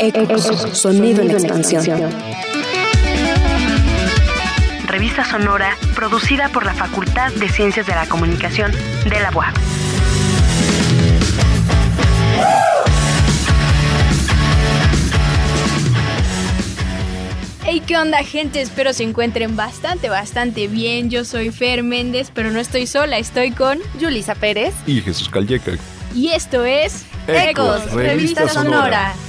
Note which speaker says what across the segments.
Speaker 1: Ecos, sonido en expansión.
Speaker 2: Revista Sonora, producida por la Facultad de Ciencias de la Comunicación de la UAP.
Speaker 3: Hey, ¿qué onda, gente? Espero se encuentren bastante, bastante bien. Yo soy Fer Méndez, pero no estoy sola, estoy con
Speaker 4: Yulisa Pérez
Speaker 5: y Jesús Calleca.
Speaker 3: Y esto es
Speaker 4: Ecos, Revista, Revista Sonora. Sonora.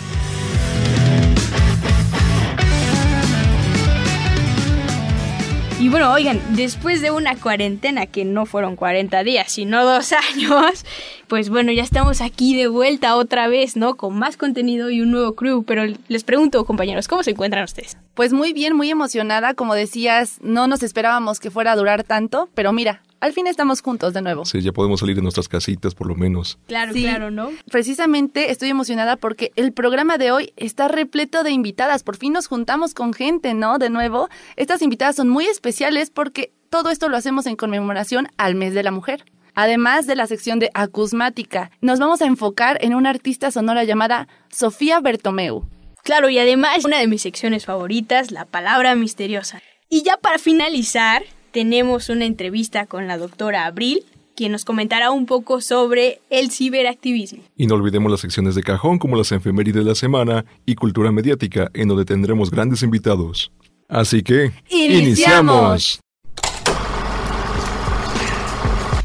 Speaker 3: Y bueno, oigan, después de una cuarentena que no fueron 40 días, sino dos años, pues bueno, ya estamos aquí de vuelta otra vez, ¿no? Con más contenido y un nuevo crew. Pero les pregunto, compañeros, ¿cómo se encuentran ustedes?
Speaker 4: Pues muy bien, muy emocionada. Como decías, no nos esperábamos que fuera a durar tanto, pero mira, al fin estamos juntos de nuevo.
Speaker 5: Sí, ya podemos salir de nuestras casitas por lo menos.
Speaker 3: Claro, claro, ¿no?
Speaker 4: Precisamente estoy emocionada porque el programa de hoy está repleto de invitadas. Por fin nos juntamos con gente, ¿no? De nuevo. Estas invitadas son muy especiales porque todo esto lo hacemos en conmemoración al mes de la mujer. Además de la sección de acusmática, nos vamos a enfocar en una artista sonora llamada Sofía Bertomeu.
Speaker 3: Claro, y además una de mis secciones favoritas, la palabra misteriosa. Y ya para finalizar, tenemos una entrevista con la doctora Abril, quien nos comentará un poco sobre el ciberactivismo.
Speaker 5: Y no olvidemos las secciones de cajón como las efemérides de la semana y cultura mediática, en donde tendremos grandes invitados. Así que,
Speaker 4: ¡iniciamos!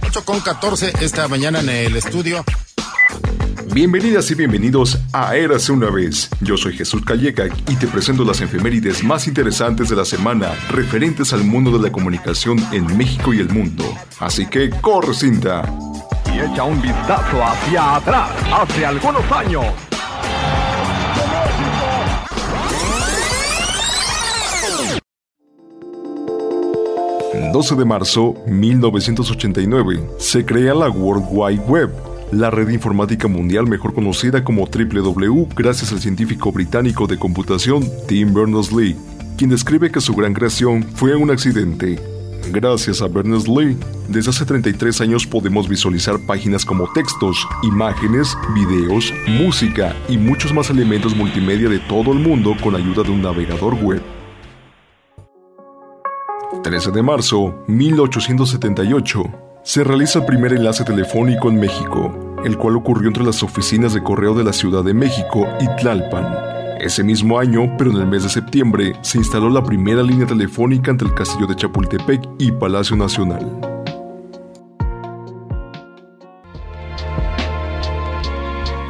Speaker 6: 8 con 14 esta mañana en el estudio.
Speaker 5: Bienvenidas y bienvenidos a Érase una vez. Yo soy Jesús Calleca y te presento las efemérides más interesantes de la semana referentes al mundo de la comunicación en México y el mundo. Así que corre cinta.
Speaker 7: Y echa un vistazo hacia atrás, hace algunos años.
Speaker 5: 12 de marzo 1989 se crea la World Wide Web la red informática mundial mejor conocida como WW gracias al científico británico de computación Tim Berners-Lee, quien describe que su gran creación fue un accidente. Gracias a Berners-Lee, desde hace 33 años podemos visualizar páginas como textos, imágenes, videos, música y muchos más elementos multimedia de todo el mundo con ayuda de un navegador web. 13 de marzo 1878 se realiza el primer enlace telefónico en México, el cual ocurrió entre las oficinas de correo de la Ciudad de México y Tlalpan. Ese mismo año, pero en el mes de septiembre, se instaló la primera línea telefónica entre el Castillo de Chapultepec y Palacio Nacional.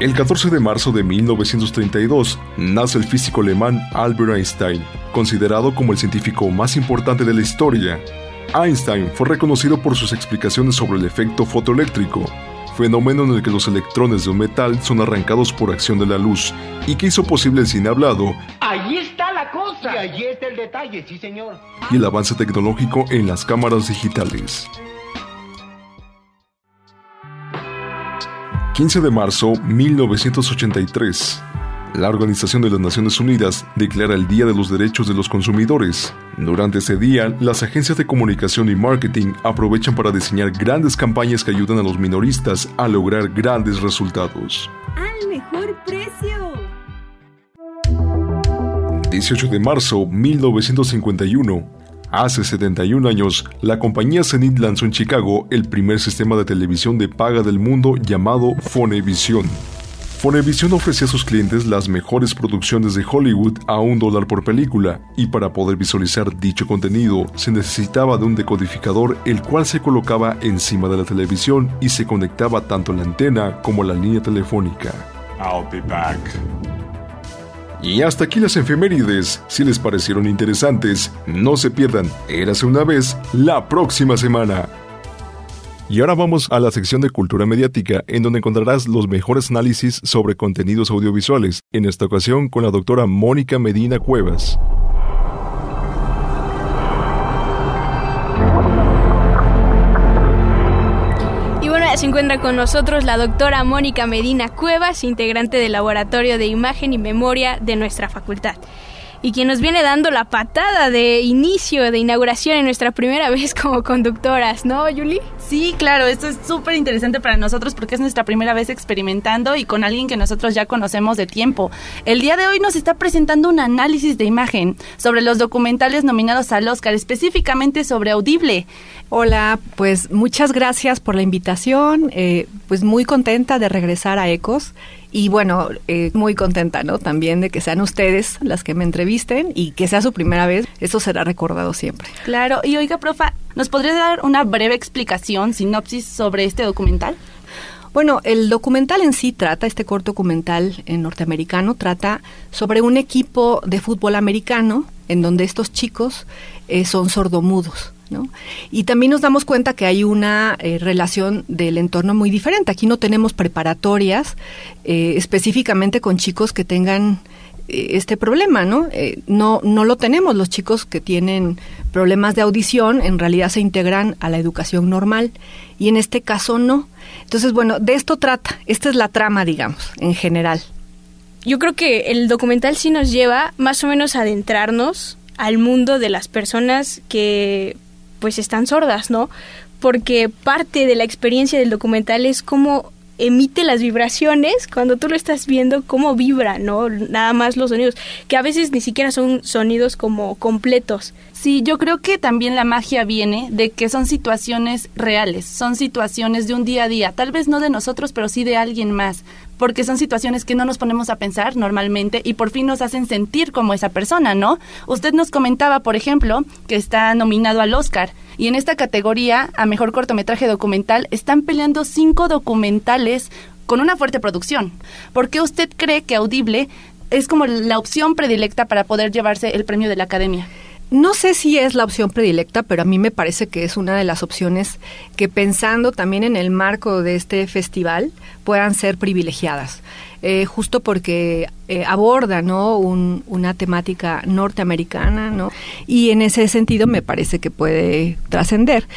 Speaker 5: El 14 de marzo de 1932 nace el físico alemán Albert Einstein, considerado como el científico más importante de la historia, Einstein fue reconocido por sus explicaciones sobre el efecto fotoeléctrico, fenómeno en el que los electrones de un metal son arrancados por acción de la luz y que hizo posible el cine hablado.
Speaker 8: Ahí está la cosa. Y ahí está el detalle, sí señor.
Speaker 5: Y el avance tecnológico en las cámaras digitales. 15 de marzo 1983 la Organización de las Naciones Unidas declara el Día de los Derechos de los Consumidores. Durante ese día, las agencias de comunicación y marketing aprovechan para diseñar grandes campañas que ayudan a los minoristas a lograr grandes resultados.
Speaker 3: ¡Al mejor precio!
Speaker 5: 18 de marzo 1951. Hace 71 años, la compañía Zenith lanzó en Chicago el primer sistema de televisión de paga del mundo llamado Fonevisión. Fonevisión ofrecía a sus clientes las mejores producciones de Hollywood a un dólar por película, y para poder visualizar dicho contenido se necesitaba de un decodificador el cual se colocaba encima de la televisión y se conectaba tanto la antena como la línea telefónica.
Speaker 9: I'll be back.
Speaker 5: Y hasta aquí las efemérides. Si les parecieron interesantes, no se pierdan Érase una vez la próxima semana. Y ahora vamos a la sección de cultura mediática, en donde encontrarás los mejores análisis sobre contenidos audiovisuales, en esta ocasión con la doctora Mónica Medina Cuevas.
Speaker 3: Y bueno, se encuentra con nosotros la doctora Mónica Medina Cuevas, integrante del Laboratorio de Imagen y Memoria de nuestra facultad. Y quien nos viene dando la patada de inicio, de inauguración en nuestra primera vez como conductoras, ¿no, Julie?
Speaker 4: Sí, claro, esto es súper interesante para nosotros porque es nuestra primera vez experimentando y con alguien que nosotros ya conocemos de tiempo. El día de hoy nos está presentando un análisis de imagen sobre los documentales nominados al Oscar, específicamente sobre Audible.
Speaker 9: Hola, pues muchas gracias por la invitación, eh, pues muy contenta de regresar a Ecos y bueno, eh, muy contenta, ¿no? También de que sean ustedes las que me entrevisten y que sea su primera vez, eso será recordado siempre.
Speaker 4: Claro, y oiga, profa, ¿nos podría dar una breve explicación, sinopsis sobre este documental?
Speaker 9: Bueno, el documental en sí trata, este corto documental en norteamericano, trata sobre un equipo de fútbol americano en donde estos chicos eh, son sordomudos. Y también nos damos cuenta que hay una eh, relación del entorno muy diferente. Aquí no tenemos preparatorias eh, específicamente con chicos que tengan este problema, ¿no? no no lo tenemos. Los chicos que tienen problemas de audición en realidad se integran a la educación normal y en este caso no. Entonces, bueno, de esto trata. Esta es la trama, digamos, en general.
Speaker 3: Yo creo que el documental sí nos lleva más o menos a adentrarnos al mundo de las personas que pues están sordas, ¿no? Porque parte de la experiencia del documental es cómo emite las vibraciones cuando tú lo estás viendo cómo vibra, ¿no? Nada más los sonidos, que a veces ni siquiera son sonidos como completos.
Speaker 4: Sí, yo creo que también la magia viene de que son situaciones reales, son situaciones de un día a día, tal vez no de nosotros, pero sí de alguien más, porque son situaciones que no nos ponemos a pensar normalmente y por fin nos hacen sentir como esa persona, ¿no? Usted nos comentaba, por ejemplo, que está nominado al Oscar y en esta categoría, a mejor cortometraje documental, están peleando cinco documentales con una fuerte producción. ¿Por qué usted cree que Audible es como la opción predilecta para poder llevarse el premio de la Academia?
Speaker 9: No sé si es la opción predilecta, pero a mí me parece que es una de las opciones que pensando también en el marco de este festival puedan ser privilegiadas. Eh, justo porque eh, aborda ¿no? una temática norteamericana ¿no? y en ese sentido me parece que puede trascender.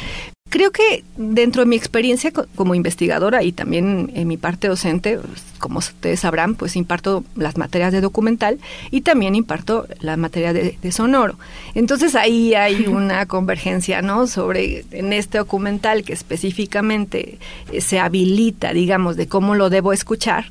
Speaker 9: Creo que dentro de mi experiencia como investigadora y también en mi parte docente, pues, como ustedes sabrán, pues imparto las materias de documental y también imparto la materia de, sonoro. Entonces ahí hay una convergencia, ¿no? Sobre en este documental que específicamente eh, se habilita, digamos, de cómo lo debo escuchar,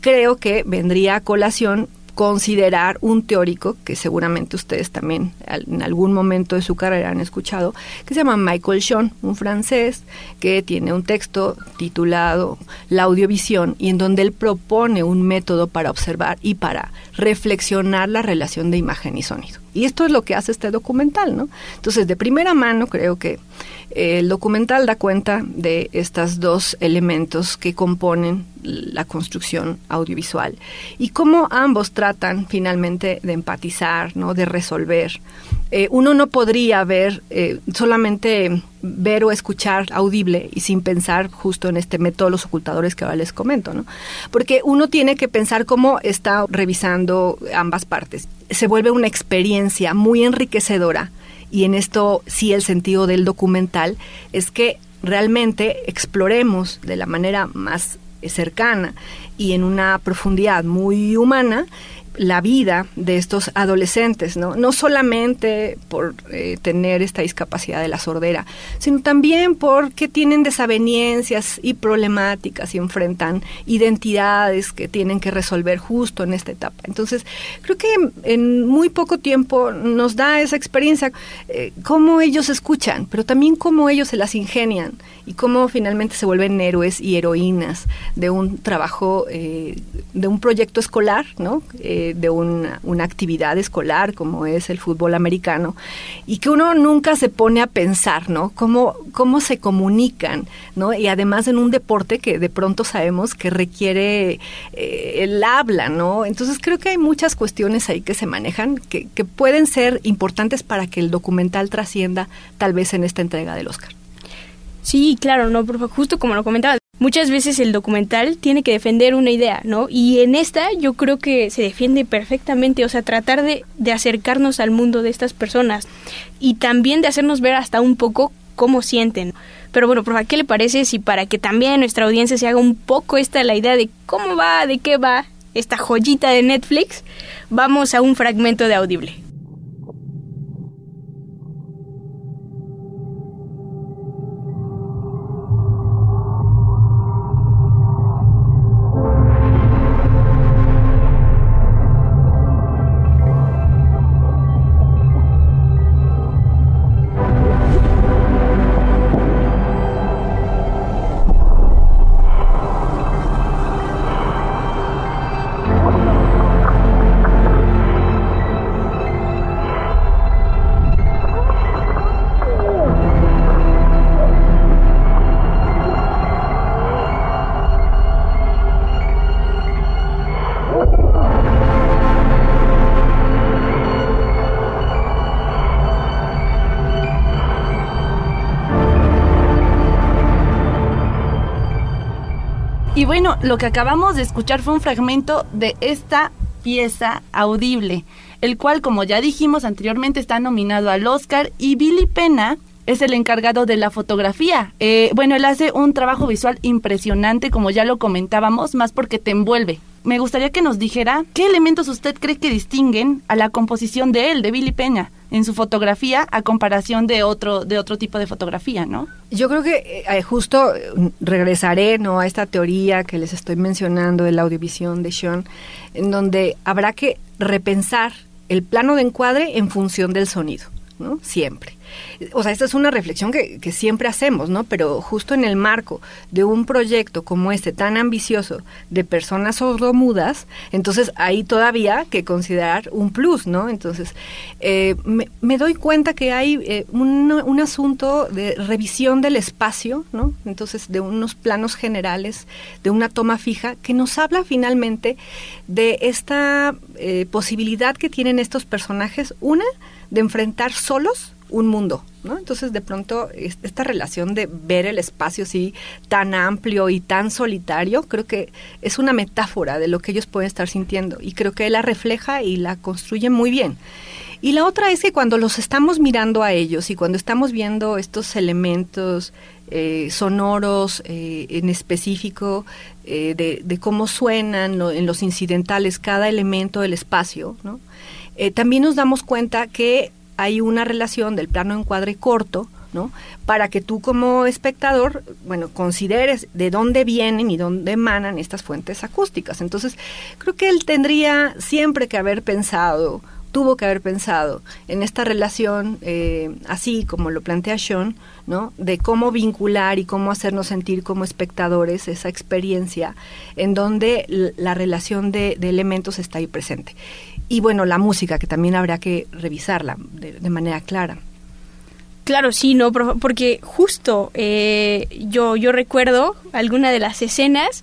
Speaker 9: creo que vendría a colación considerar un teórico que seguramente ustedes también en algún momento de su carrera han escuchado, que se llama Michael Sean, un francés que tiene un texto titulado La audiovisión y en donde él propone un método para observar y para reflexionar la relación de imagen y sonido. Y esto es lo que hace este documental, ¿no? Entonces, de primera mano creo que el documental da cuenta de estos dos elementos que componen la construcción audiovisual y cómo ambos tratan finalmente de empatizar, ¿no? de resolver. Eh, uno no podría ver eh, solamente ver o escuchar audible y sin pensar justo en este método los ocultadores que ahora les comento, ¿no? Porque uno tiene que pensar cómo está revisando ambas partes. Se vuelve una experiencia muy enriquecedora y en esto sí el sentido del documental es que realmente exploremos de la manera más cercana y en una profundidad muy humana la vida de estos adolescentes, ¿no? No solamente por eh, tener esta discapacidad de la sordera, sino también porque tienen desavenencias y problemáticas y enfrentan identidades que tienen que resolver justo en esta etapa. Entonces, creo que en muy poco tiempo nos da esa experiencia, eh, cómo ellos escuchan, pero también cómo ellos se las ingenian y cómo finalmente se vuelven héroes y heroínas de un trabajo, eh, de un proyecto escolar, ¿no? De una, actividad escolar como es el fútbol americano y que uno nunca se pone a pensar, ¿no? Cómo, cómo se comunican, ¿no? Y además en un deporte que de pronto sabemos que requiere eh, el habla, ¿no? Entonces creo que hay muchas cuestiones ahí que se manejan que, que pueden ser importantes para que el documental trascienda tal vez en esta entrega del Oscar.
Speaker 3: Sí, claro, no, justo como lo comentaba, muchas veces el documental tiene que defender una idea, ¿no? Y en esta yo creo que se defiende perfectamente, o sea, tratar de, acercarnos al mundo de estas personas y también de hacernos ver hasta un poco cómo sienten. Pero bueno, profe, ¿qué le parece si para que también nuestra audiencia se haga un poco esta la idea de cómo va, de qué va esta joyita de Netflix, vamos a un fragmento de audible.
Speaker 4: Lo que acabamos de escuchar fue un fragmento de esta pieza audible, el cual, como ya dijimos anteriormente, está nominado al Oscar y Billy Pena es el encargado de la fotografía. Eh, bueno, él hace un trabajo visual impresionante, como ya lo comentábamos, más porque te envuelve. Me gustaría que nos dijera qué elementos usted cree que distinguen a la composición de él, de Billy Peña, en su fotografía a comparación de otro, de otro tipo de fotografía, ¿no?
Speaker 9: Yo creo que eh, justo regresaré ¿no? a esta teoría que les estoy mencionando de la audiovisión de Sean, en donde habrá que repensar el plano de encuadre en función del sonido, ¿no? Siempre. O sea, esta es una reflexión que, siempre hacemos, ¿no? Pero justo en el marco de un proyecto como este tan ambicioso de personas sordomudas, entonces hay todavía que considerar un plus, ¿no? Entonces, eh, me, doy cuenta que hay eh, un, un, asunto de revisión del espacio, ¿no? Entonces, de unos planos generales, de una toma fija, que nos habla finalmente de esta eh, posibilidad que tienen estos personajes, una, de enfrentar solos un mundo. Entonces, de pronto, esta relación de ver el espacio así tan amplio y tan solitario, creo que es una metáfora de lo que ellos pueden estar sintiendo y creo que la refleja y la construye muy bien. Y la otra es que cuando los estamos mirando a ellos y cuando estamos viendo estos elementos eh, sonoros eh, en específico, eh, de, cómo suenan en los incidentales cada elemento del espacio, también nos damos cuenta que hay una relación del plano encuadre corto, ¿no? Para que tú como espectador, bueno, consideres de dónde vienen y dónde emanan estas fuentes acústicas. Entonces, creo que él tendría siempre que haber pensado, tuvo que haber pensado en esta relación, eh, así como lo plantea Sean, ¿no? De cómo vincular y cómo hacernos sentir como espectadores esa experiencia en donde la relación de, de elementos está ahí presente y bueno, la música, que también habrá que revisarla de, de manera clara.
Speaker 3: Claro, sí, no, porque justo eh, yo, yo recuerdo alguna de las escenas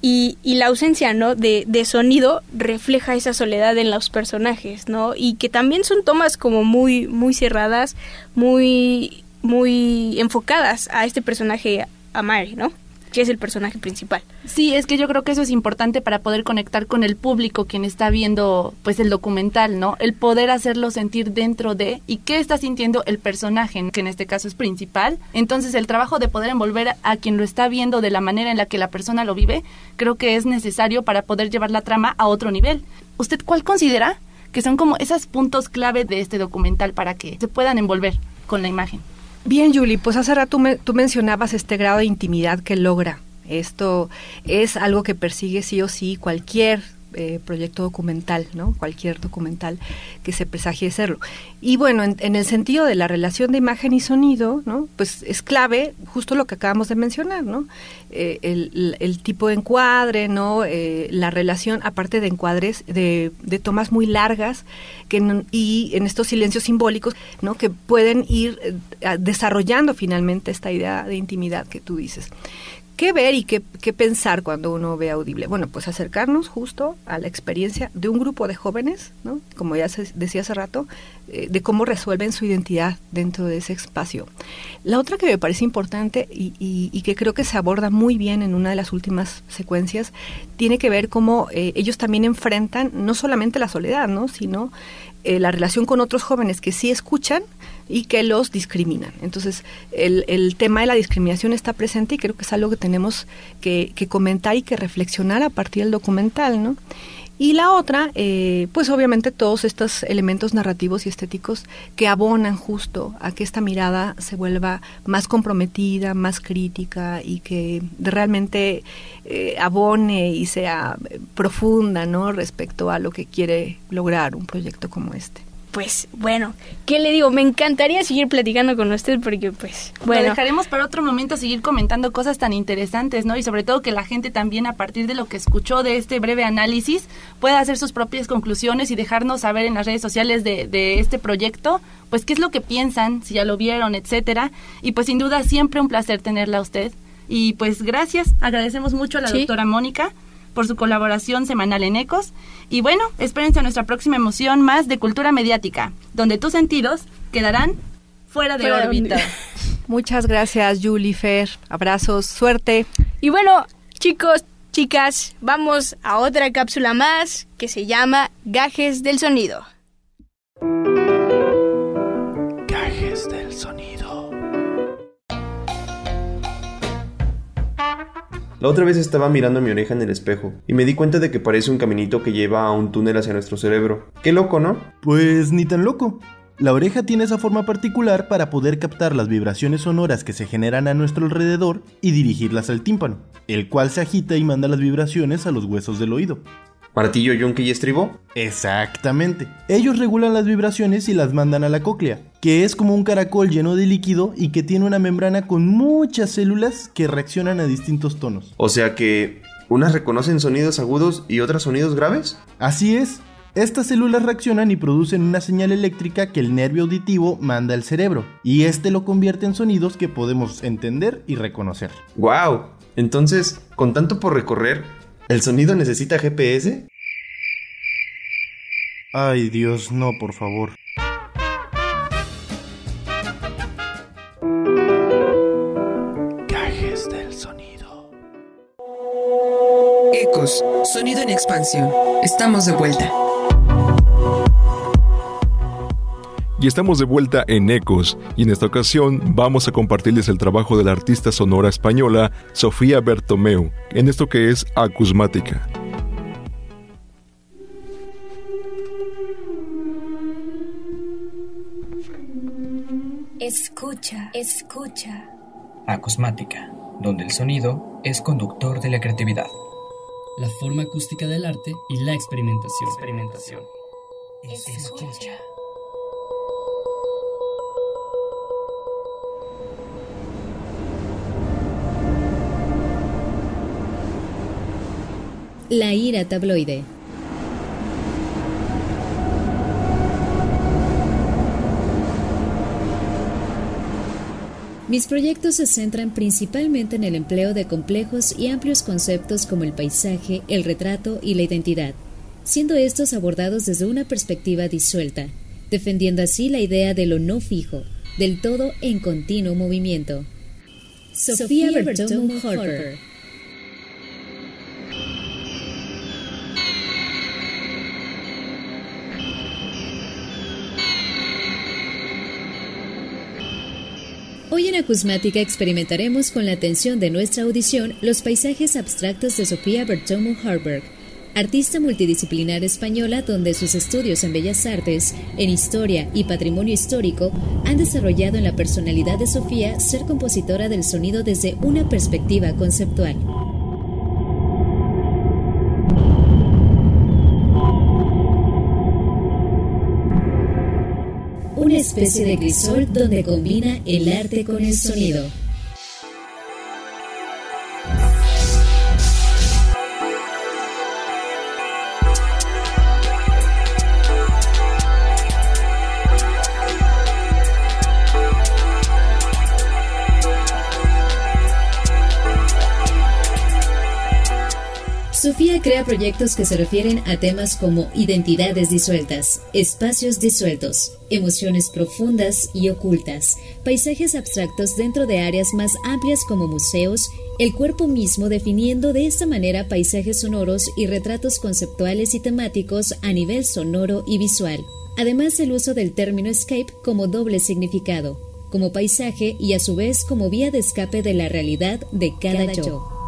Speaker 3: y, y la ausencia ¿no? de, de, sonido refleja esa soledad en los personajes, ¿no? Y que también son tomas como muy, muy cerradas, muy, muy enfocadas a este personaje Amari, ¿no? Que es el personaje principal.
Speaker 4: Sí, es que yo creo que eso es importante para poder conectar con el público quien está viendo pues el documental, ¿no? El poder hacerlo sentir dentro de y qué está sintiendo el personaje, que en este caso es principal. Entonces, el trabajo de poder envolver a quien lo está viendo de la manera en la que la persona lo vive, creo que es necesario para poder llevar la trama a otro nivel. ¿Usted cuál considera que son como esos puntos clave de este documental para que se puedan envolver con la imagen?
Speaker 9: Bien, Julie, pues hace rato me, tú mencionabas este grado de intimidad que logra. Esto es algo que persigue sí o sí cualquier eh, proyecto documental, ¿no? Cualquier documental que se presagie serlo. Y bueno, en, el sentido de la relación de imagen y sonido, ¿no? Pues es clave justo lo que acabamos de mencionar, ¿no? Eh, el, tipo de encuadre, ¿no? Eh, la relación, aparte de encuadres, de, tomas muy largas que, y en estos silencios simbólicos, ¿no? Que pueden ir desarrollando finalmente esta idea de intimidad que tú dices. ¿Qué ver y qué, pensar cuando uno ve audible? Bueno, pues acercarnos justo a la experiencia de un grupo de jóvenes, como ya decía hace rato, eh, de cómo resuelven su identidad dentro de ese espacio. La otra que me parece importante y, que creo que se aborda muy bien en una de las últimas secuencias, tiene que ver cómo eh, ellos también enfrentan no solamente la soledad, ¿no? sino eh, la relación con otros jóvenes que sí escuchan, y que los discriminan. Entonces, el, el, tema de la discriminación está presente y creo que es algo que tenemos que, que comentar y que reflexionar a partir del documental, ¿no? Y la otra, eh, pues obviamente todos estos elementos narrativos y estéticos que abonan justo a que esta mirada se vuelva más comprometida, más crítica y que realmente eh, abone y sea profunda, ¿no? Respecto a lo que quiere lograr un proyecto como este
Speaker 3: pues bueno, ¿qué le digo? Me encantaría seguir platicando con usted porque pues bueno.
Speaker 4: Lo dejaremos para otro momento seguir comentando cosas tan interesantes, ¿no? Y sobre todo que la gente también a partir de lo que escuchó de este breve análisis pueda hacer sus propias conclusiones y dejarnos saber en las redes sociales de, de este proyecto, pues qué es lo que piensan, si ya lo vieron, etcétera. Y pues sin duda siempre un placer tenerla a usted. Y pues gracias, agradecemos mucho a la doctora Mónica por su colaboración semanal en Ecos. Y bueno, espérense a nuestra próxima emoción más de cultura mediática, donde tus sentidos quedarán fuera de órbita.
Speaker 9: Muchas gracias, Julie Fer. Abrazos, suerte.
Speaker 3: Y bueno, chicos, chicas, vamos a otra cápsula más que se llama Gajes del Sonido.
Speaker 10: Gajes del Sonido.
Speaker 11: La otra vez estaba mirando mi oreja en el espejo y me di cuenta de que parece un caminito que lleva a un túnel hacia nuestro cerebro. Qué loco, ¿no?
Speaker 10: Pues ni tan loco. La oreja tiene esa forma particular para poder captar las vibraciones sonoras que se generan a nuestro alrededor y dirigirlas al tímpano, el cual se agita y manda las vibraciones a los huesos del oído.
Speaker 11: ¿Martillo, yunque y estribo?
Speaker 10: Exactamente. Ellos regulan las vibraciones y las mandan a la cóclea, que es como un caracol lleno de líquido y que tiene una membrana con muchas células que reaccionan a distintos tonos.
Speaker 11: O sea que unas reconocen sonidos agudos y otras sonidos graves.
Speaker 10: Así es. Estas células reaccionan y producen una señal eléctrica que el nervio auditivo manda al cerebro, y este lo convierte en sonidos que podemos entender y reconocer.
Speaker 11: ¡Wow! Entonces, con tanto por recorrer, ¿El sonido necesita GPS?
Speaker 10: Ay Dios, no, por favor.
Speaker 12: Cajes del sonido. Ecos, sonido en expansión. Estamos de vuelta.
Speaker 5: Y estamos de vuelta en Ecos, y en esta ocasión vamos a compartirles el trabajo de la artista sonora española Sofía Bertomeu, en esto que es Acusmática.
Speaker 13: Escucha, escucha.
Speaker 14: Acusmática, donde el sonido es conductor de la creatividad.
Speaker 15: La forma acústica del arte y la experimentación.
Speaker 14: Experimentación.
Speaker 13: Escucha.
Speaker 16: La ira tabloide. Mis proyectos se centran principalmente en el empleo de complejos y amplios conceptos como el paisaje, el retrato y la identidad, siendo estos abordados desde una perspectiva disuelta, defendiendo así la idea de lo no fijo, del todo en continuo movimiento. Sofía Bertomu Harper. Acusmática experimentaremos con la atención de nuestra audición los paisajes abstractos de Sofía Bertomu Harburg, artista multidisciplinar española donde sus estudios en bellas artes, en historia y patrimonio histórico han desarrollado en la personalidad de Sofía ser compositora del sonido desde una perspectiva conceptual. Especie de crisol donde combina el arte con el sonido. Crea proyectos que se refieren a temas como identidades disueltas, espacios disueltos, emociones profundas y ocultas, paisajes abstractos dentro de áreas más amplias como museos, el cuerpo mismo definiendo de esta manera paisajes sonoros y retratos conceptuales y temáticos a nivel sonoro y visual. Además, el uso del término escape como doble significado, como paisaje y a su vez como vía de escape de la realidad de cada, yo.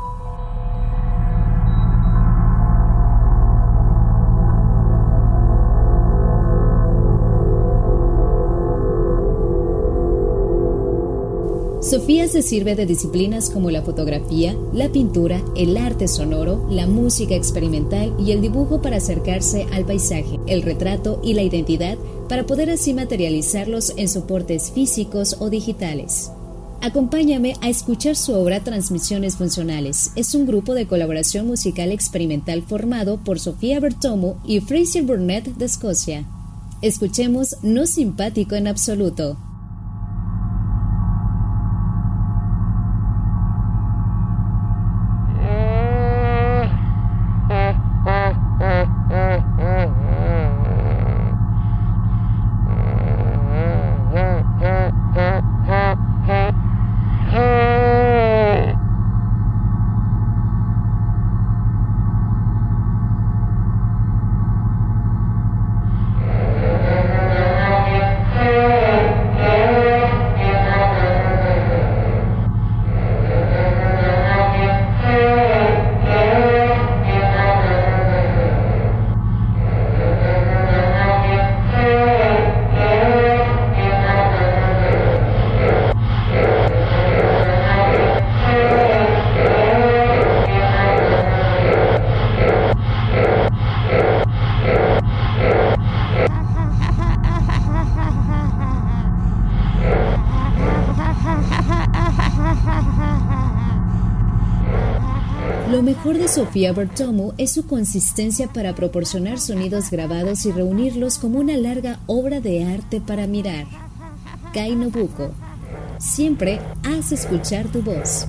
Speaker 16: Sofía se sirve de disciplinas como la fotografía, la pintura, el arte sonoro, la música experimental y el dibujo para acercarse al paisaje, el retrato y la identidad para poder así materializarlos en soportes físicos o digitales. Acompáñame a escuchar su obra Transmisiones Funcionales. Es un grupo de colaboración musical experimental formado por Sofía Bertomo y Fraser Burnett de Escocia. Escuchemos No Simpático en Absoluto. Sofía Bertomo es su consistencia para proporcionar sonidos grabados y reunirlos como una larga obra de arte para mirar. Kai Nobuko, siempre haz escuchar tu voz.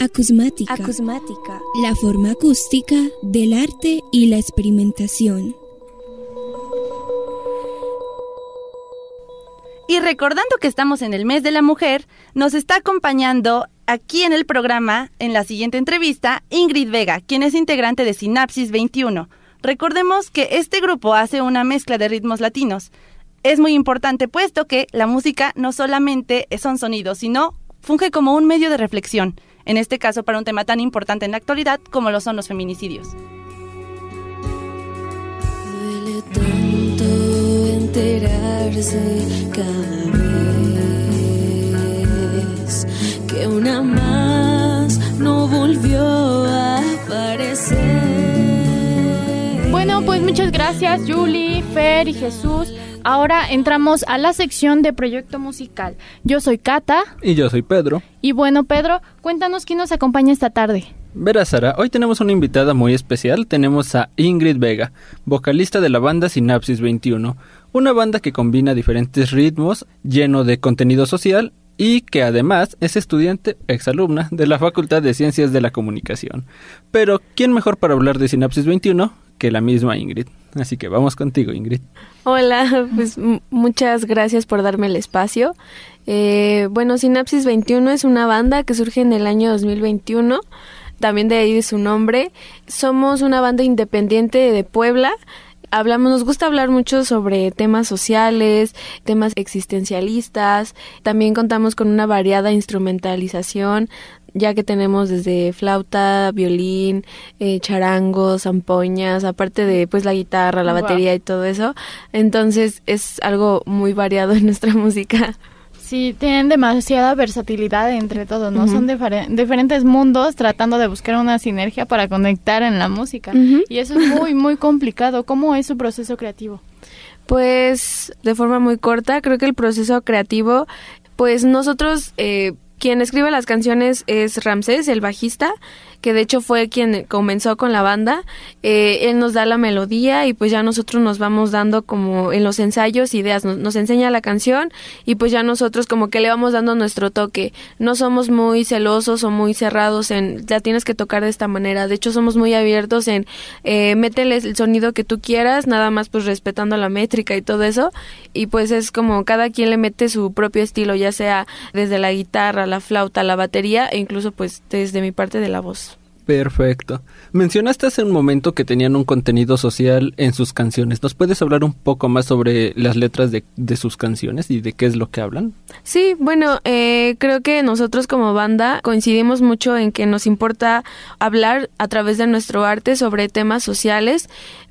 Speaker 17: Acusmática.
Speaker 18: Acusmática.
Speaker 17: La forma acústica del arte y la experimentación.
Speaker 4: Recordando que estamos en el mes de la mujer, nos está acompañando aquí en el programa, en la siguiente entrevista, Ingrid Vega, quien es integrante de Sinapsis 21. Recordemos que este grupo hace una mezcla de ritmos latinos. Es muy importante puesto que la música no solamente son sonidos, sino funge como un medio de reflexión, en este caso para un tema tan importante en la actualidad como lo son los feminicidios.
Speaker 19: Enterarse cada vez que una más no volvió a aparecer.
Speaker 20: Bueno, pues muchas gracias Julie, Fer y Jesús. Ahora entramos a la sección de proyecto musical. Yo soy Cata.
Speaker 21: Y yo soy Pedro.
Speaker 20: Y bueno, Pedro, cuéntanos quién nos acompaña esta tarde.
Speaker 21: Verás, Sara, hoy tenemos una invitada muy especial. Tenemos a Ingrid Vega, vocalista de la banda Sinapsis 21, una banda que combina diferentes ritmos, lleno de contenido social y que además es estudiante exalumna de la Facultad de Ciencias de la Comunicación. Pero, ¿quién mejor para hablar de Sinapsis 21 que la misma Ingrid? Así que vamos contigo, Ingrid.
Speaker 22: Hola, pues muchas gracias por darme el espacio. Eh, bueno, Sinapsis 21 es una banda que surge en el año 2021 también de ahí de su nombre. Somos una banda independiente de Puebla. Hablamos, nos gusta hablar mucho sobre temas sociales, temas existencialistas. También contamos con una variada instrumentalización, ya que tenemos desde flauta, violín, eh, charangos, zampoñas, aparte de pues la guitarra, la batería y todo eso. Entonces es algo muy variado en nuestra música.
Speaker 20: Sí, tienen demasiada versatilidad entre todos, ¿no? Son diferentes mundos tratando de buscar una sinergia para conectar en la música. Y eso es muy, muy complicado. ¿Cómo es su proceso creativo?
Speaker 22: Pues de forma muy corta, creo que el proceso creativo, pues nosotros, eh, quien escribe las canciones es Ramsés, el bajista, que de hecho fue quien comenzó con la banda. Eh, él nos da la melodía y pues ya nosotros nos vamos dando como en los ensayos ideas, nos, enseña la canción y pues ya nosotros como que le vamos dando nuestro toque. No somos muy celosos o muy cerrados en ya tienes que tocar de esta manera. De hecho somos muy abiertos en eh, métele el sonido que tú quieras, nada más pues respetando la métrica y todo eso. Y pues es como cada quien le mete su propio estilo, ya sea desde la guitarra, la flauta, la batería e incluso pues desde mi parte de la voz.
Speaker 21: Perfecto. Mencionaste hace un momento que tenían un contenido social en sus canciones. ¿Nos puedes hablar un poco más sobre las letras de, de sus canciones y de qué es lo que hablan?
Speaker 22: Sí, bueno, eh, creo que nosotros como banda coincidimos mucho en que nos importa hablar a través de nuestro arte sobre temas sociales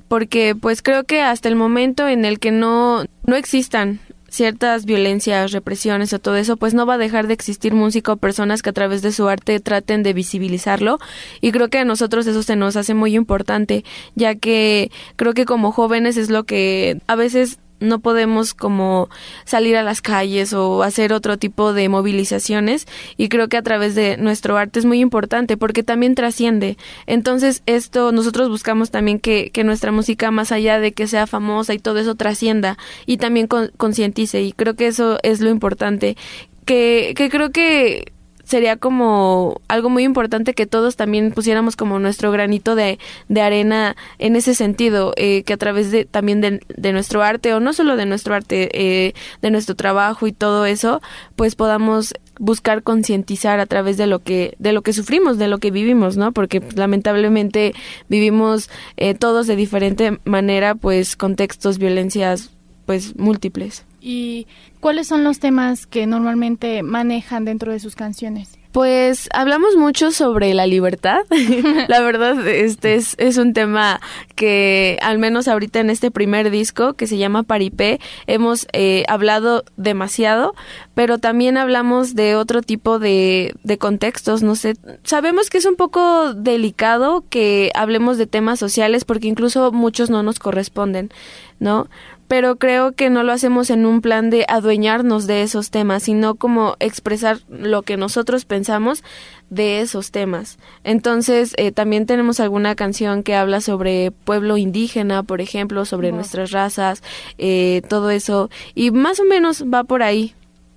Speaker 22: porque pues creo que hasta el momento en el que no, no existan ciertas violencias, represiones o todo eso, pues no va a dejar de existir música o personas que a través de su arte traten de visibilizarlo. Y creo que a nosotros eso se nos hace muy importante, ya que creo que como jóvenes es lo que a veces no podemos como salir a las calles o hacer otro tipo de movilizaciones y creo que a través de nuestro arte es muy importante porque también trasciende. Entonces esto nosotros buscamos también que, que nuestra música más allá de que sea famosa y todo eso trascienda y también concientice y creo que eso es lo importante. Que, que creo que sería como algo muy importante que todos también pusiéramos como nuestro granito de, de arena en ese sentido, eh, que a través de también de, de, nuestro arte, o no solo de nuestro arte, eh, de nuestro trabajo y todo eso, pues podamos buscar concientizar a través de lo que de lo que sufrimos de lo que vivimos no porque lamentablemente vivimos eh, todos de diferente manera pues contextos violencias pues múltiples
Speaker 20: ¿Y cuáles son los temas que normalmente manejan dentro de sus canciones?
Speaker 22: Pues hablamos mucho sobre la libertad. la verdad, este es, es, un tema que al menos ahorita en este primer disco que se llama Paripé hemos eh, hablado demasiado, pero también hablamos de otro tipo de, de contextos. No sé, sabemos que es un poco delicado que hablemos de temas sociales porque incluso muchos no nos corresponden, ¿no? Pero creo que no lo hacemos en un plan de adueñarnos de esos temas, sino como expresar lo que nosotros pensamos de esos temas. Entonces, eh, también tenemos alguna canción que habla sobre pueblo indígena, por ejemplo, sobre nuestras razas, eh, todo eso, y más o menos va por ahí.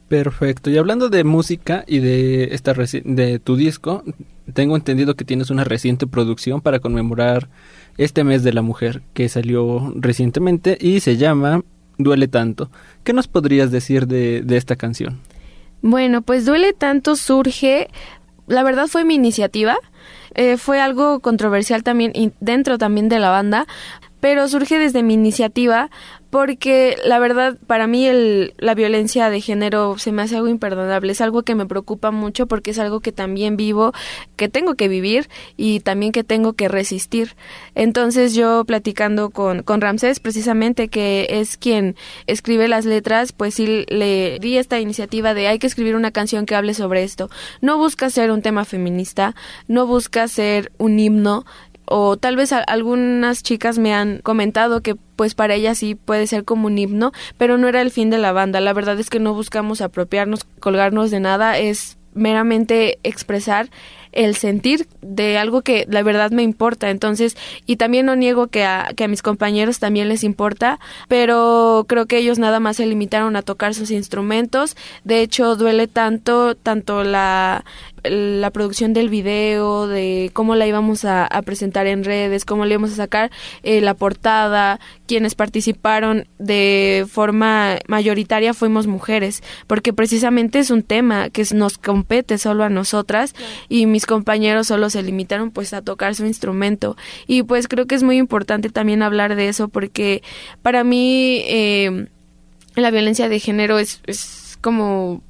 Speaker 21: Perfecto. Y hablando de música y de esta de tu disco, tengo entendido que tienes una reciente producción para conmemorar este mes de la mujer que salió recientemente y se llama Duele tanto. ¿Qué nos podrías decir de, esta canción?
Speaker 22: Bueno, pues Duele tanto surge, la verdad fue mi iniciativa, eh, fue algo controversial también dentro también de la banda, pero surge desde mi iniciativa porque la verdad para mí el, la violencia de género se me hace algo imperdonable, es algo que me preocupa mucho porque es algo que también vivo, que tengo que vivir y también que tengo que resistir. Entonces yo platicando con, con Ramsés precisamente que es quien escribe las letras, pues sí le di esta iniciativa de hay que escribir una canción que hable sobre esto. No busca ser un tema feminista, no busca ser un himno, o tal vez algunas chicas me han comentado que pues para ellas sí puede ser como un himno, pero no era el fin de la banda. La verdad es que no buscamos apropiarnos, colgarnos de nada, es meramente expresar el sentir de algo que la verdad me importa. Entonces, y también no niego que a, que a mis compañeros también les importa, pero creo que ellos nada más se limitaron a tocar sus instrumentos. De hecho, duele tanto, tanto la la producción del video, de cómo la íbamos a, presentar en redes, cómo le íbamos a sacar eh, la portada, quienes participaron de forma mayoritaria fuimos mujeres, porque precisamente es un tema que nos compete solo a nosotras y mis compañeros solo se limitaron pues a tocar su instrumento. Y pues creo que es muy importante también hablar de eso porque para mí eh, la violencia de género es, es como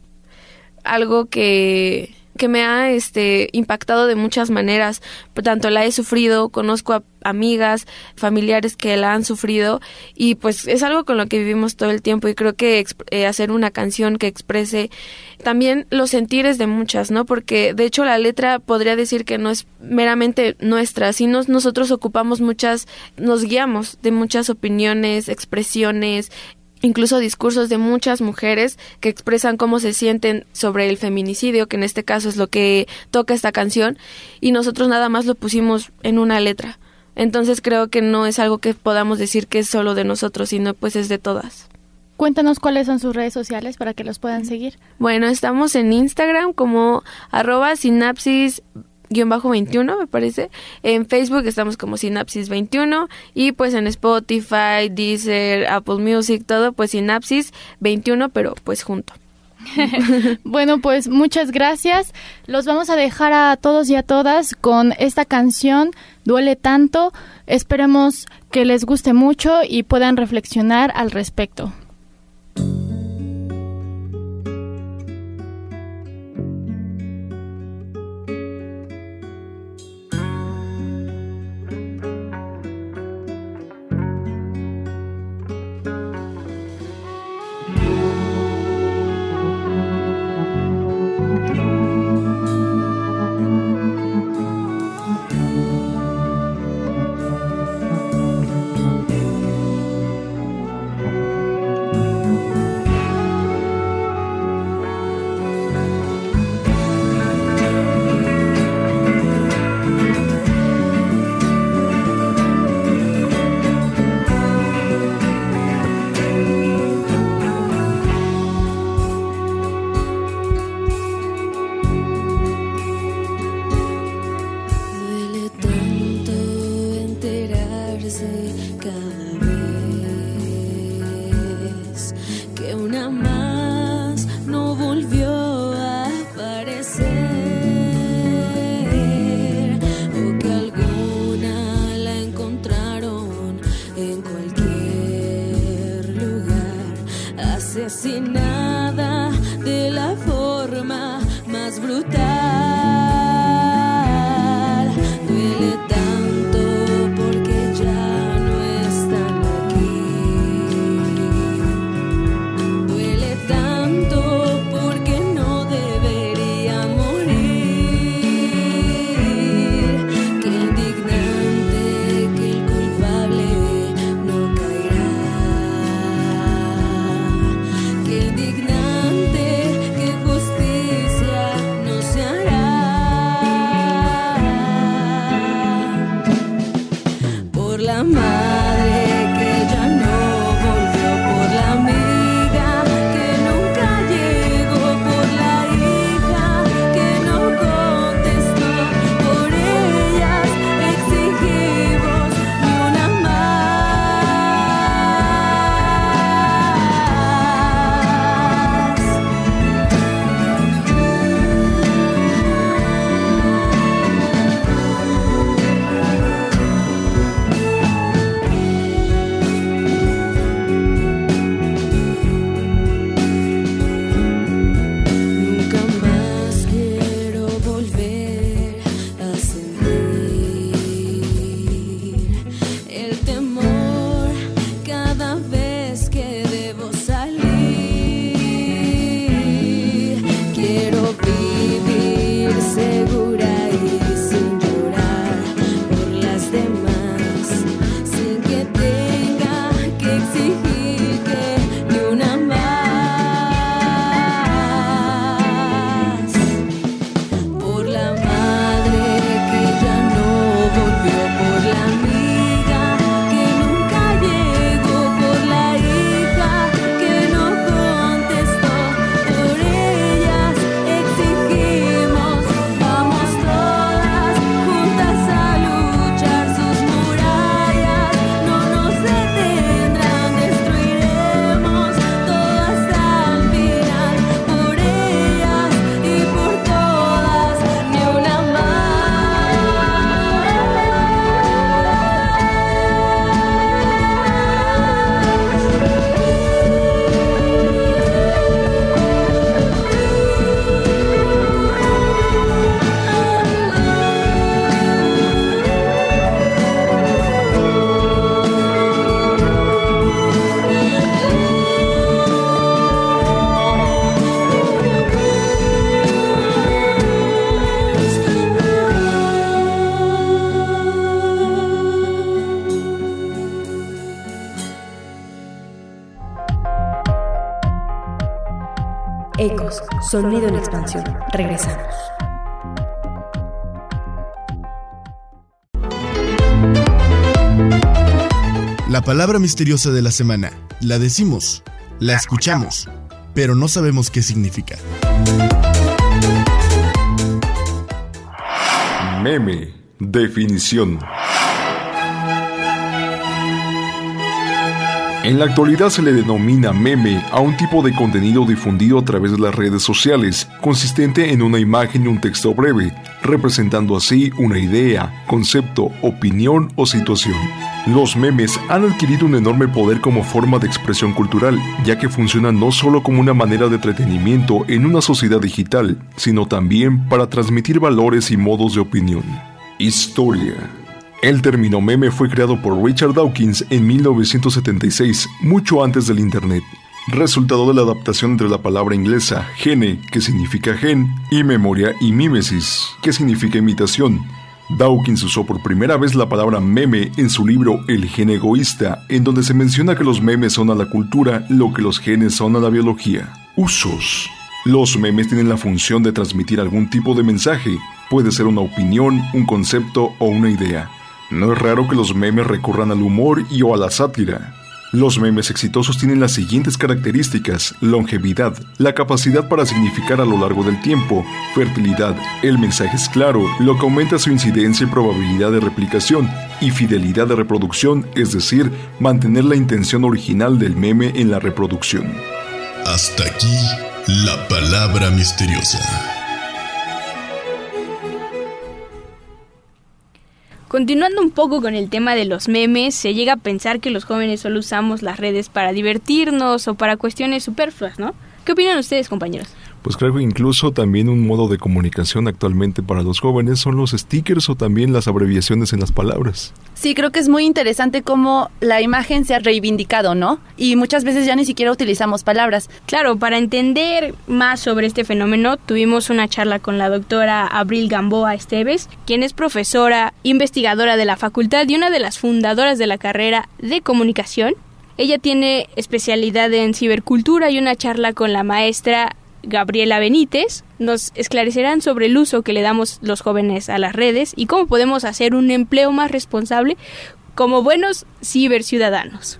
Speaker 22: algo que que me ha este impactado de muchas maneras. Tanto la he sufrido, conozco a amigas, familiares que la han sufrido y pues es algo con lo que vivimos todo el tiempo y creo que eh, hacer una canción que exprese también los sentires de muchas, ¿no? Porque de hecho la letra podría decir que no es meramente nuestra, sino nosotros ocupamos muchas, nos guiamos de muchas opiniones, expresiones, incluso discursos de muchas mujeres que expresan cómo se sienten sobre el feminicidio, que en este caso es lo que toca esta canción, y nosotros nada más lo pusimos en una letra. Entonces creo que no es algo que podamos decir que es solo de nosotros, sino pues es de todas.
Speaker 20: Cuéntanos cuáles son sus redes sociales para que los puedan seguir.
Speaker 22: Bueno, estamos en Instagram como arroba sinapsis guion bajo 21 me parece. En Facebook estamos como Sinapsis 21 y pues en Spotify, Deezer, Apple Music, todo pues Sinapsis 21 pero pues junto.
Speaker 20: bueno, pues muchas gracias. Los vamos a dejar a todos y a todas con esta canción, Duele tanto. Esperemos que les guste mucho y puedan reflexionar al respecto.
Speaker 23: Sonido en expansión. Regresamos.
Speaker 24: La palabra misteriosa de la semana. La decimos, la escuchamos, pero no sabemos qué significa.
Speaker 5: Meme. Definición. En la actualidad se le denomina meme a un tipo de contenido difundido a través de las redes sociales, consistente en una imagen y un texto breve, representando así una idea, concepto, opinión o situación. Los memes han adquirido un enorme poder como forma de expresión cultural, ya que funcionan no solo como una manera de entretenimiento en una sociedad digital, sino también para transmitir valores y modos de opinión. Historia. El término meme fue creado por Richard Dawkins en 1976, mucho antes del Internet, resultado de la adaptación entre la palabra inglesa gene, que significa gen, y memoria y mímesis, que significa imitación. Dawkins usó por primera vez la palabra meme en su libro El gen egoísta, en donde se menciona que los memes son a la cultura lo que los genes son a la biología. Usos. Los memes tienen la función de transmitir algún tipo de mensaje, puede ser una opinión, un concepto o una idea. No es raro que los memes recurran al humor y o a la sátira. Los memes exitosos tienen las siguientes características, longevidad, la capacidad para significar a lo largo del tiempo, fertilidad, el mensaje es claro, lo que aumenta su incidencia y probabilidad de replicación, y fidelidad de reproducción, es decir, mantener la intención original del meme en la reproducción.
Speaker 24: Hasta aquí la palabra misteriosa.
Speaker 3: Continuando un poco con el tema de los memes, se llega a pensar que los jóvenes solo usamos las redes para divertirnos o para cuestiones superfluas, ¿no? ¿Qué opinan ustedes, compañeros?
Speaker 5: Pues creo que incluso también un modo de comunicación actualmente para los jóvenes son los stickers o también las abreviaciones en las palabras.
Speaker 4: Sí, creo que es muy interesante cómo la imagen se ha reivindicado, ¿no? Y muchas veces ya ni siquiera utilizamos palabras.
Speaker 3: Claro, para entender más sobre este fenómeno, tuvimos una charla con la doctora Abril Gamboa Esteves, quien es profesora, investigadora de la facultad y una de las fundadoras de la carrera de comunicación. Ella tiene especialidad en cibercultura y una charla con la maestra Gabriela Benítez nos esclarecerán sobre el uso que le damos los jóvenes a las redes y cómo podemos hacer un empleo más responsable como buenos ciberciudadanos.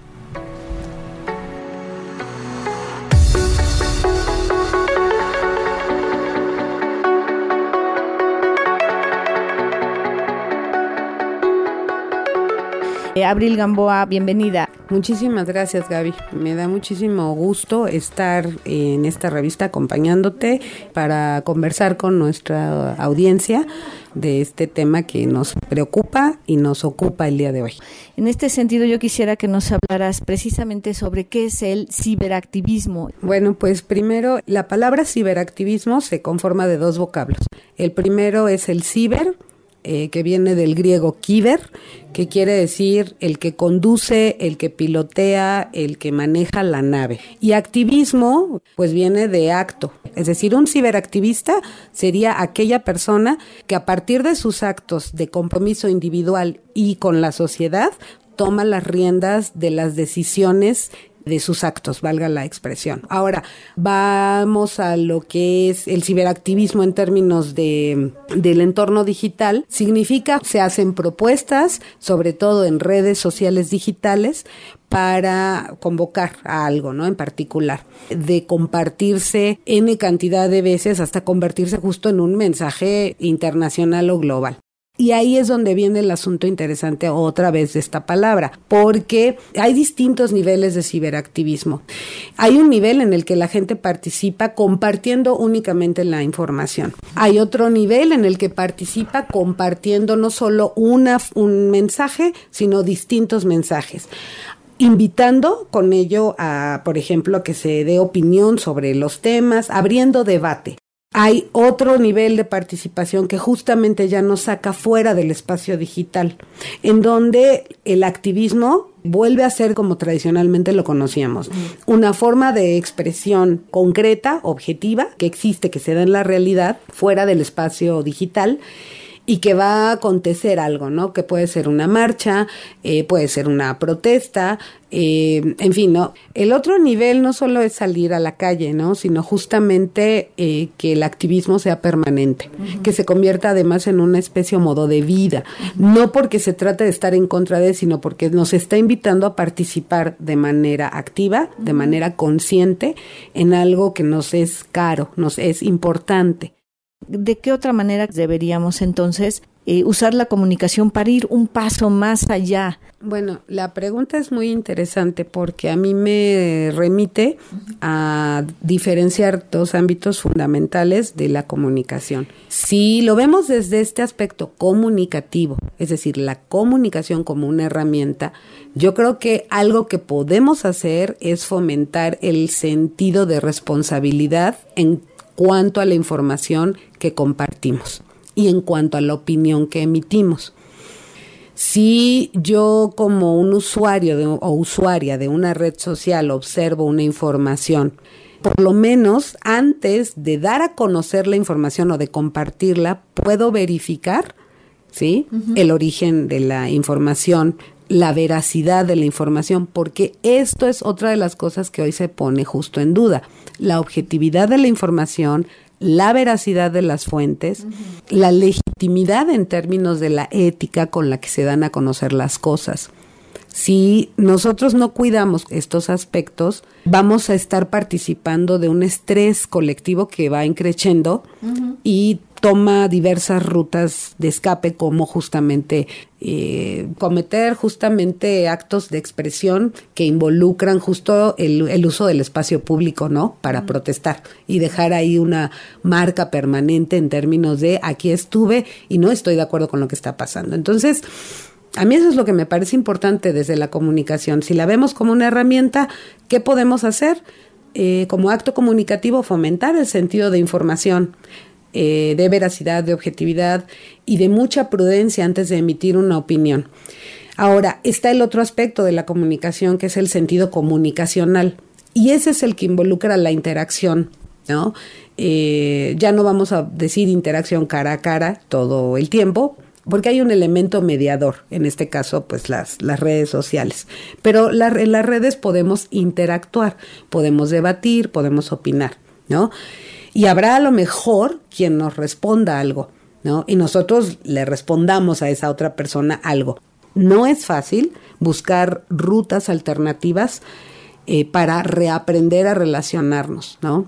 Speaker 25: Abril Gamboa, bienvenida.
Speaker 18: Muchísimas gracias Gaby. Me da muchísimo gusto estar en esta revista acompañándote para conversar con nuestra audiencia de este tema que nos preocupa y nos ocupa el día de hoy.
Speaker 25: En este sentido, yo quisiera que nos hablaras precisamente sobre qué es el ciberactivismo.
Speaker 18: Bueno, pues primero, la palabra ciberactivismo se conforma de dos vocablos. El primero es el ciber, eh, que viene del griego kiber, que quiere decir el que conduce, el que pilotea, el que maneja la nave. Y activismo, pues viene de acto. Es decir, un ciberactivista sería aquella persona que a partir de sus actos de compromiso individual y con la sociedad, toma las riendas de las decisiones de sus actos, valga la expresión. Ahora, vamos a lo que es el ciberactivismo en términos de, del entorno digital. Significa, se hacen propuestas, sobre todo en redes sociales digitales, para convocar a algo, ¿no? En particular, de compartirse N cantidad de veces hasta convertirse justo en un mensaje internacional o global. Y ahí es donde viene el asunto interesante otra vez de esta palabra, porque hay distintos niveles de ciberactivismo. Hay un nivel en el que la gente participa compartiendo únicamente la información. Hay otro nivel en el que participa compartiendo no solo una, un mensaje, sino distintos mensajes invitando con ello a, por ejemplo, a que se dé opinión sobre los temas, abriendo debate hay otro nivel de participación que justamente ya nos saca fuera del espacio digital, en donde el activismo vuelve a ser como tradicionalmente lo conocíamos, una forma de expresión concreta, objetiva, que existe, que se da en la realidad, fuera del espacio digital y que va a acontecer algo, ¿no? Que puede ser una marcha, eh, puede ser una protesta, eh, en fin, ¿no? El otro nivel no solo es salir a la calle, ¿no? Sino justamente eh, que el activismo sea permanente, que se convierta además en una especie o modo de vida, no porque se trate de estar en contra de, sino porque nos está invitando a participar de manera activa, de manera consciente, en algo que nos es caro, nos es importante.
Speaker 25: ¿De qué otra manera deberíamos entonces eh, usar la comunicación para ir un paso más allá?
Speaker 18: Bueno, la pregunta es muy interesante porque a mí me remite a diferenciar dos ámbitos fundamentales de la comunicación. Si lo vemos desde este aspecto comunicativo, es decir, la comunicación como una herramienta, yo creo que algo que podemos hacer es fomentar el sentido de responsabilidad en cuanto a la información que compartimos y en cuanto a la opinión que emitimos. Si yo como un usuario o usuaria de una red social observo una información, por lo menos antes de dar a conocer la información o de compartirla, puedo verificar ¿sí? el origen de la información, la veracidad de la información, porque esto es otra de las cosas que hoy se pone justo en duda. La objetividad de la información, la veracidad de las fuentes, la legitimidad en términos de la ética con la que se dan a conocer las cosas. Si nosotros no cuidamos estos aspectos, vamos a estar participando de un estrés colectivo que va increciendo y toma diversas rutas de escape como justamente eh, cometer justamente actos de expresión que involucran justo el, uso del espacio público, ¿no? Para protestar y dejar ahí una marca permanente en términos de aquí estuve y no estoy de acuerdo con lo que está pasando. Entonces, a mí eso es lo que me parece importante desde la comunicación. Si la vemos como una herramienta, ¿qué podemos hacer? Eh, como acto comunicativo, fomentar el sentido de información, eh, de veracidad, de objetividad y de mucha prudencia antes de emitir una opinión. Ahora, está el otro aspecto de la comunicación, que es el sentido comunicacional. Y ese es el que involucra la interacción, ¿no? Eh, ya no vamos a decir interacción cara a cara todo el tiempo, porque hay un elemento mediador, en este caso, pues las, las redes sociales. Pero en las redes podemos interactuar, podemos debatir, podemos opinar, ¿no? Y habrá a lo mejor quien nos responda algo, ¿no? Y nosotros le respondamos a esa otra persona algo. No es fácil buscar rutas alternativas eh, para reaprender a relacionarnos, ¿no?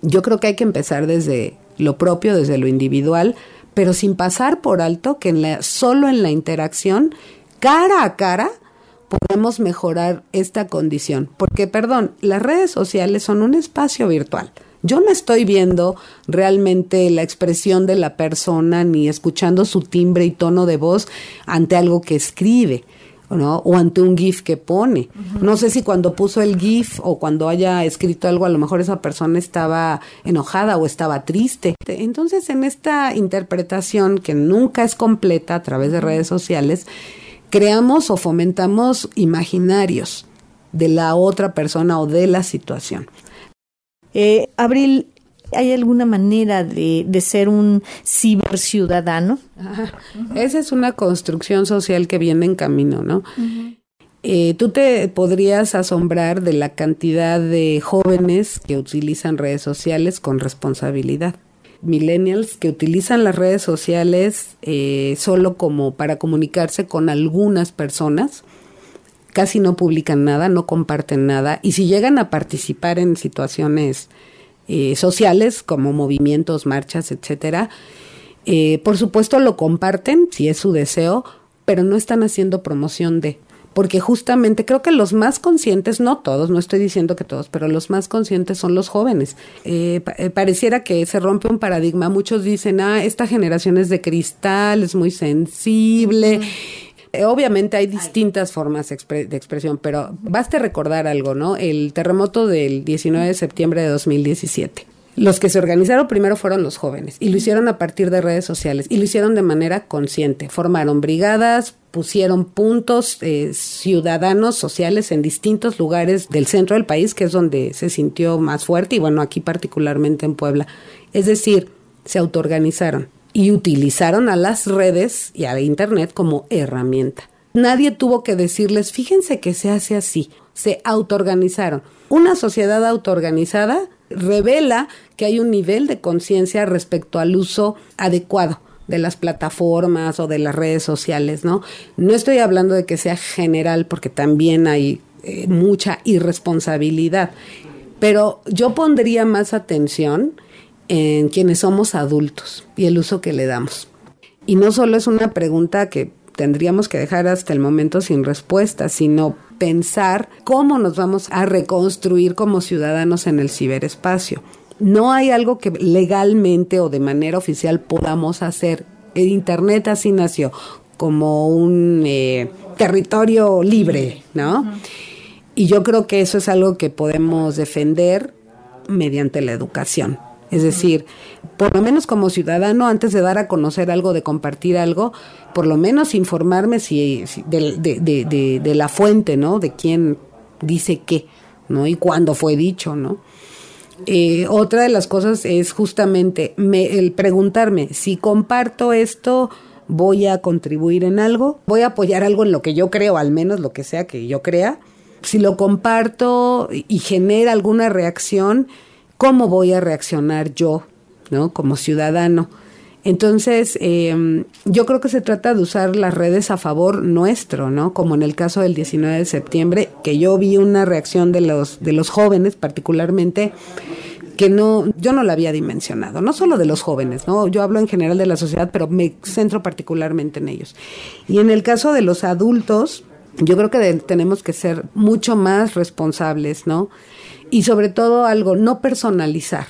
Speaker 18: Yo creo que hay que empezar desde lo propio, desde lo individual, pero sin pasar por alto que en la, solo en la interacción, cara a cara, podemos mejorar esta condición. Porque, perdón, las redes sociales son un espacio virtual. Yo no estoy viendo realmente la expresión de la persona ni escuchando su timbre y tono de voz ante algo que escribe. ¿no? O ante un GIF que pone. No sé si cuando puso el GIF o cuando haya escrito algo, a lo mejor esa persona estaba enojada o estaba triste. Entonces, en esta interpretación que nunca es completa a través de redes sociales, creamos o fomentamos imaginarios de la otra persona o de la situación.
Speaker 25: Eh, Abril, ¿Hay alguna manera de, ser un ciberciudadano?
Speaker 18: Esa es una construcción social que viene en camino, ¿no? Eh, tú te podrías asombrar de la cantidad de jóvenes que utilizan redes sociales con responsabilidad. Millennials que utilizan las redes sociales eh, solo como para comunicarse con algunas personas, casi no publican nada, no comparten nada, y si llegan a participar en situaciones eh, sociales como movimientos, marchas, etcétera. Eh, por supuesto lo comparten si es su deseo, pero no están haciendo promoción de porque justamente creo que los más conscientes, no todos, no estoy diciendo que todos, pero los más conscientes son los jóvenes. Eh, pareciera que se rompe un paradigma. Muchos dicen, ah, esta generación es de cristal, es muy sensible. Eh, obviamente hay distintas formas de expresión, pero baste recordar algo, ¿no? El terremoto del 19 de septiembre de 2017. Los que se organizaron primero fueron los jóvenes y lo hicieron a partir de redes sociales y lo hicieron de manera consciente. Formaron brigadas, pusieron puntos eh, ciudadanos sociales en distintos lugares del centro del país, que es donde se sintió más fuerte y bueno, aquí particularmente en Puebla. Es decir, se autoorganizaron y utilizaron a las redes y a Internet como herramienta. Nadie tuvo que decirles, fíjense que se hace así, se autoorganizaron. Una sociedad autoorganizada revela que hay un nivel de conciencia respecto al uso adecuado de las plataformas o de las redes sociales, ¿no? No estoy hablando de que sea general porque también hay eh, mucha irresponsabilidad, pero yo pondría más atención en quienes somos adultos y el uso que le damos. Y no solo es una pregunta que tendríamos que dejar hasta el momento sin respuesta, sino pensar cómo nos vamos a reconstruir como ciudadanos en el ciberespacio. No hay algo que legalmente o de manera oficial podamos hacer. El Internet así nació, como un eh, territorio libre, ¿no? Y yo creo que eso es algo que podemos defender mediante la educación. Es decir, por lo menos como ciudadano, antes de dar a conocer algo, de compartir algo, por lo menos informarme si, de, de, de, la fuente, ¿no? De quién dice qué, ¿no? Y cuándo fue dicho, ¿no? Eh, otra de las cosas es justamente me, el preguntarme si comparto esto, voy a contribuir en algo, voy a apoyar algo en lo que yo creo, al menos lo que sea que yo crea. Si lo comparto y genera alguna reacción, ¿cómo voy a reaccionar yo, ¿no? Como ciudadano. Entonces, eh, yo creo que se trata de usar las redes a favor nuestro, ¿no? Como en el caso del 19 de septiembre, que yo vi una reacción de los, de los jóvenes particularmente que no, yo no la había dimensionado, no solo de los jóvenes, ¿no? Yo hablo en general de la sociedad, pero me centro particularmente en ellos. Y en el caso de los adultos, yo creo que tenemos que ser mucho más responsables, ¿no? Y sobre todo algo, no personalizar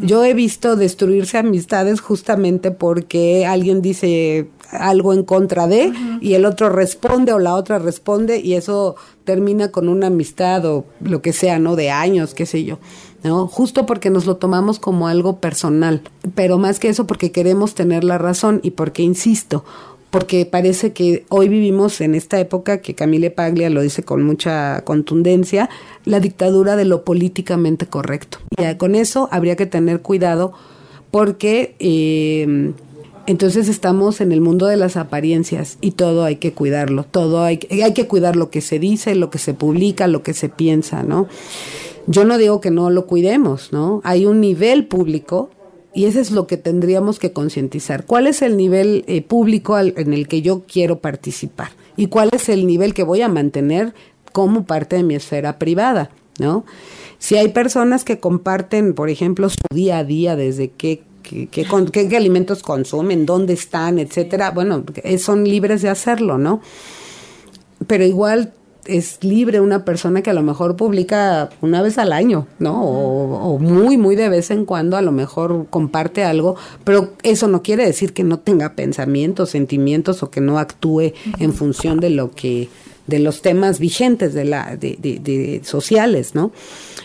Speaker 18: yo he visto destruirse amistades justamente porque alguien dice algo en contra de y el otro responde o la otra responde y eso termina con una amistad o lo que sea, ¿no? De años, qué sé yo. ¿no? Justo porque nos lo tomamos como algo personal, pero más que eso porque queremos tener la razón y porque, insisto, porque parece que hoy vivimos en esta época que Camille Paglia lo dice con mucha contundencia, la dictadura de lo políticamente correcto. Y con eso habría que tener cuidado porque eh, entonces estamos en el mundo de las apariencias y todo hay que cuidarlo, todo hay, hay que cuidar lo que se dice, lo que se publica, lo que se piensa, ¿no? Yo no digo que no lo cuidemos, ¿no? Hay un nivel público y eso es lo que tendríamos que concientizar. ¿Cuál es el nivel eh, público en el que yo quiero participar? ¿Y cuál es el nivel que voy a mantener como parte de mi esfera privada? ¿No? Si hay personas que comparten, por ejemplo, su día a día, desde qué qué, qué, alimentos consumen, dónde están, etcétera, bueno, son libres de hacerlo, ¿no? Pero igual es libre una persona que a lo mejor publica una vez al año, ¿no? O, muy, muy de vez en cuando a lo mejor comparte algo, pero eso no quiere decir que no tenga pensamientos, sentimientos o que no actúe en función de lo que de los temas vigentes de la de, de, sociales, ¿no?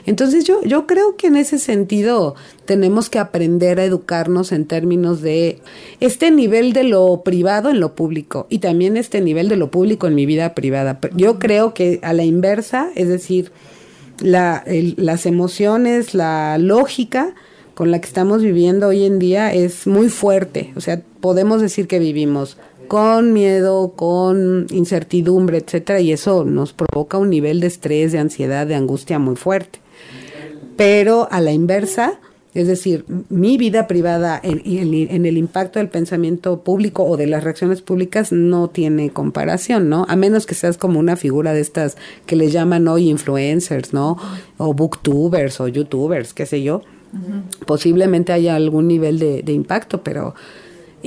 Speaker 18: Entonces yo yo creo que en ese sentido tenemos que aprender a educarnos en términos de este nivel de lo privado en lo público y también este nivel de lo público en mi vida privada. Yo creo que a la inversa, es decir, la, las emociones, la lógica con la que estamos viviendo hoy en día es muy fuerte. O sea, podemos decir que vivimos con miedo, con incertidumbre, etcétera, y eso nos provoca un nivel de estrés, de ansiedad, de angustia muy fuerte. Pero a la inversa, es decir, mi vida privada en, en, el impacto del pensamiento público o de las reacciones públicas no tiene comparación, ¿no? A menos que seas como una figura de estas que le llaman hoy influencers, ¿no? O booktubers o youtubers, qué sé yo. Posiblemente haya algún nivel de, de impacto, pero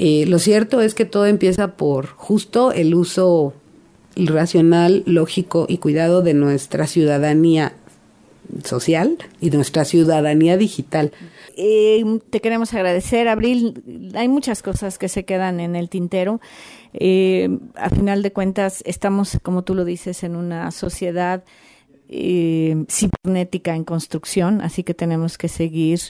Speaker 18: eh, lo cierto es que todo empieza por justo el uso racional, lógico y cuidado de nuestra ciudadanía social y nuestra ciudadanía digital.
Speaker 25: Eh, te queremos agradecer, Abril. Hay muchas cosas que se quedan en el tintero. Eh, a final de cuentas, estamos, como tú lo dices, en una sociedad eh, cibernética en construcción, así que tenemos que seguir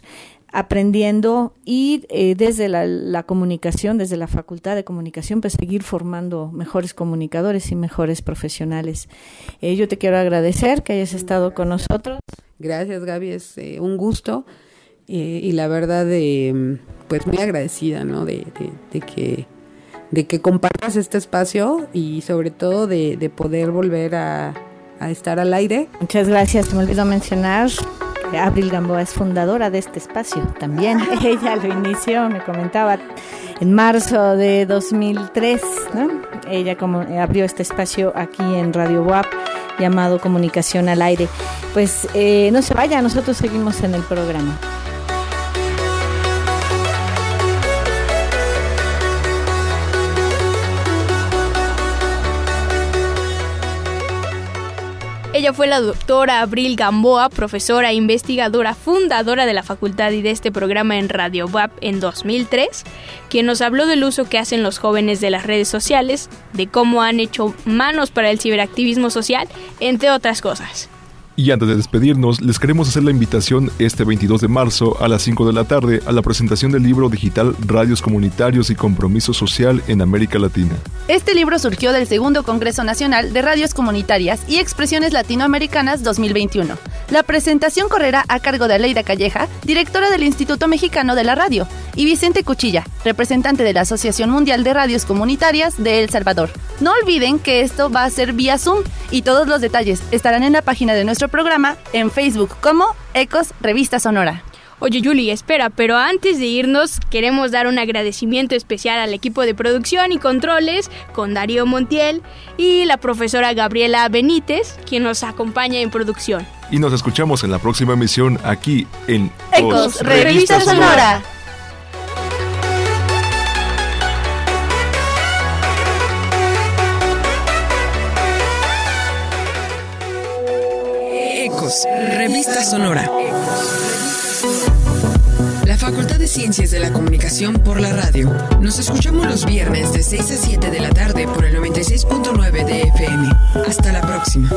Speaker 25: aprendiendo y eh, desde la, comunicación, desde la facultad de comunicación, pues seguir formando mejores comunicadores y mejores profesionales. Eh, yo te quiero agradecer que hayas estado con nosotros.
Speaker 18: Gracias, Gaby, es eh, un gusto y la verdad, pues muy agradecida, ¿no? De, que de que compartas este espacio y sobre todo de, poder volver a, a estar al aire.
Speaker 25: Muchas gracias, me olvidó mencionar Abril Gamboa es fundadora de este espacio también. Ella lo inició, me comentaba, en marzo de 2003. ¿no? Ella como abrió este espacio aquí en Radio WAP llamado Comunicación al Aire. Pues eh, no se vaya, nosotros seguimos en el programa.
Speaker 3: Ella fue la doctora Abril Gamboa, profesora e investigadora fundadora de la facultad y de este programa en Radio WAP en 2003, quien nos habló del uso que hacen los jóvenes de las redes sociales, de cómo han hecho manos para el ciberactivismo social, entre otras cosas.
Speaker 5: Y antes de despedirnos, les queremos hacer la invitación este 22 de marzo a las 5 de la tarde a la presentación del libro digital Radios Comunitarios y Compromiso Social en América Latina.
Speaker 4: Este libro surgió del Segundo Congreso Nacional de Radios Comunitarias y Expresiones Latinoamericanas 2021. La presentación correrá a cargo de Aleida Calleja, directora del Instituto Mexicano de la Radio, y Vicente Cuchilla, representante de la Asociación Mundial de Radios Comunitarias de El Salvador. No olviden que esto va a ser vía Zoom y todos los detalles estarán en la página de nuestro programa en Facebook como Ecos Revista Sonora.
Speaker 3: Oye, Julie, espera, pero antes de irnos, queremos dar un agradecimiento especial al equipo de producción y controles con Darío Montiel y la profesora Gabriela Benítez, quien nos acompaña en producción.
Speaker 5: Y nos escuchamos en la próxima emisión aquí en
Speaker 4: Ecos Revista Sonora.
Speaker 12: Revista Sonora. La Facultad de Ciencias de la Comunicación por la radio. Nos escuchamos los viernes de 6 a 7 de la tarde por el 96.9 de FM. Hasta la próxima.